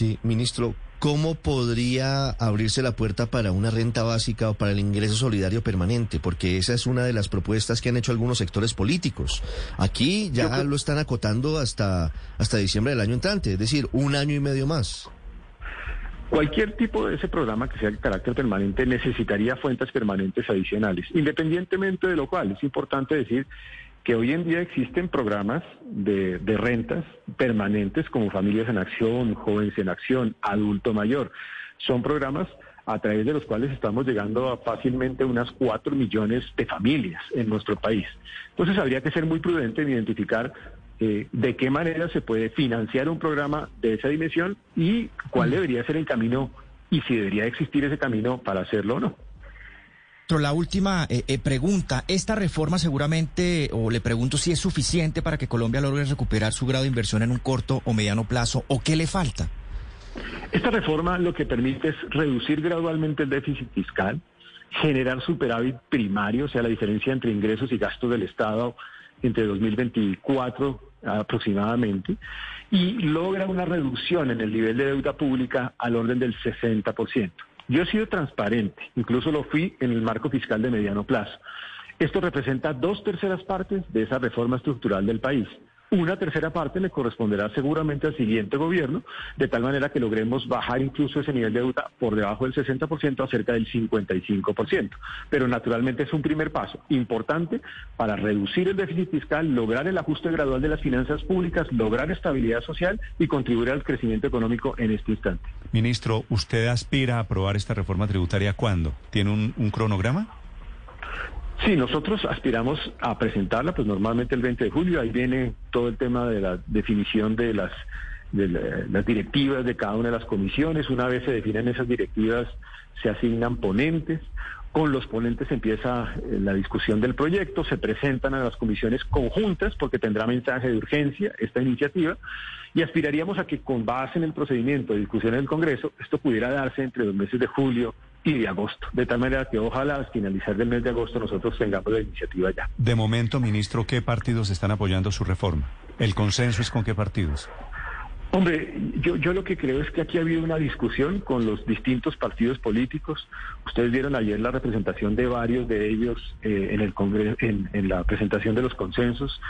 Sí, ministro, ¿cómo podría abrirse la puerta para una renta básica o para el ingreso solidario permanente? Porque esa es una de las propuestas que han hecho algunos sectores políticos. Aquí ya lo están acotando hasta, hasta diciembre del año entrante, es decir, un año y medio más. Cualquier tipo de ese programa que sea de carácter permanente necesitaría fuentes permanentes adicionales. Independientemente de lo cual, es importante decir que hoy en día existen programas de, rentas permanentes como Familias en Acción, Jóvenes en Acción, Adulto Mayor. Son programas a través de los cuales estamos llegando a fácilmente unas 4 millones de familias en nuestro país. Entonces habría que ser muy prudente en identificar eh, de qué manera se puede financiar un programa de esa dimensión y cuál debería ser el camino y si debería existir ese camino para hacerlo o no. La última eh, eh, pregunta, esta reforma seguramente, o le pregunto si es suficiente para que Colombia logre recuperar su grado de inversión en un corto o mediano plazo, o qué le falta. Esta reforma lo que permite es reducir gradualmente el déficit fiscal, generar superávit primario, o sea, la diferencia entre ingresos y gastos del Estado entre 2024 aproximadamente, y logra una reducción en el nivel de deuda pública al orden del 60%. Yo he sido transparente, incluso lo fui en el marco fiscal de mediano plazo. Esto representa dos terceras partes de esa reforma estructural del país. Una tercera parte le corresponderá seguramente al siguiente gobierno, de tal manera que logremos bajar incluso ese nivel de deuda por debajo del 60% a cerca del 55%. Pero naturalmente es un primer paso importante para reducir el déficit fiscal, lograr el ajuste gradual de las finanzas públicas, lograr estabilidad social y contribuir al crecimiento económico en este instante. Ministro, ¿usted aspira a aprobar esta reforma tributaria cuándo? ¿Tiene un, un cronograma? Sí, nosotros aspiramos a presentarla, pues normalmente el 20 de julio, ahí viene todo el tema de la definición de las, de las directivas de cada una de las comisiones. Una vez se definen esas directivas, se asignan ponentes. Con los ponentes empieza eh, la discusión del proyecto, se presentan a las comisiones conjuntas porque tendrá mensaje de urgencia esta iniciativa y aspiraríamos a que con base en el procedimiento de discusión en el Congreso esto pudiera darse entre los meses de julio y de agosto, de tal manera que ojalá al finalizar del mes de agosto nosotros tengamos la iniciativa ya. De momento, ministro, ¿qué partidos están apoyando su reforma? ¿El consenso es con qué partidos? Hombre, yo, yo lo que creo es que aquí ha habido una discusión con los distintos partidos políticos. Ustedes vieron ayer la representación de varios de ellos eh, en el Congreso, en, la presentación de los consensos.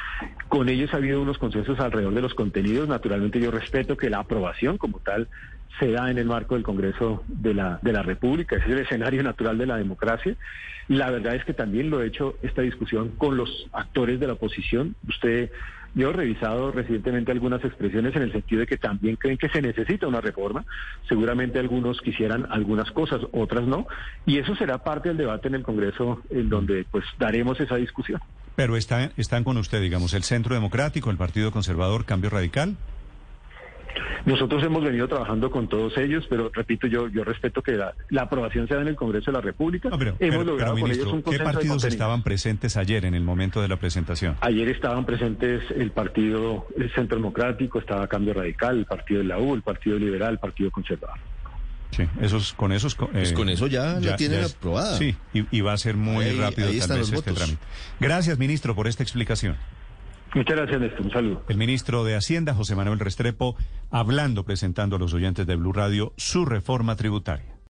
Con ellos ha habido unos consensos alrededor de los contenidos. Naturalmente yo respeto que la aprobación como tal se da en el marco del Congreso de la, de la República, ese es el escenario natural de la democracia. La verdad es que también lo he hecho esta discusión con los actores de la oposición. Usted, yo he revisado recientemente algunas expresiones en el sentido de que también creen que se necesita una reforma. Seguramente algunos quisieran algunas cosas, otras no. Y eso será parte del debate en el Congreso en donde pues daremos esa discusión. Pero está, están con usted, digamos, el Centro Democrático, el Partido Conservador, Cambio Radical. Nosotros hemos venido trabajando con todos ellos, pero repito, yo yo respeto que la, aprobación sea en el Congreso de la República. hemos logrado con ellos un ¿Qué partidos estaban presentes ayer en el momento de la presentación? Ayer estaban presentes el Partido el Centro Democrático, estaba Cambio Radical, el Partido de la U, el Partido Liberal, el Partido Conservador. Sí, esos, con esos... Pues con eso ya, ya la tienen aprobada. Sí, y, va a ser muy rápido tal vez este trámite. Gracias, ministro, por esta explicación. Muchas gracias, Néstor. Un saludo. El ministro de Hacienda, José Manuel Restrepo, hablando, presentando a los oyentes de Blue Radio su reforma tributaria.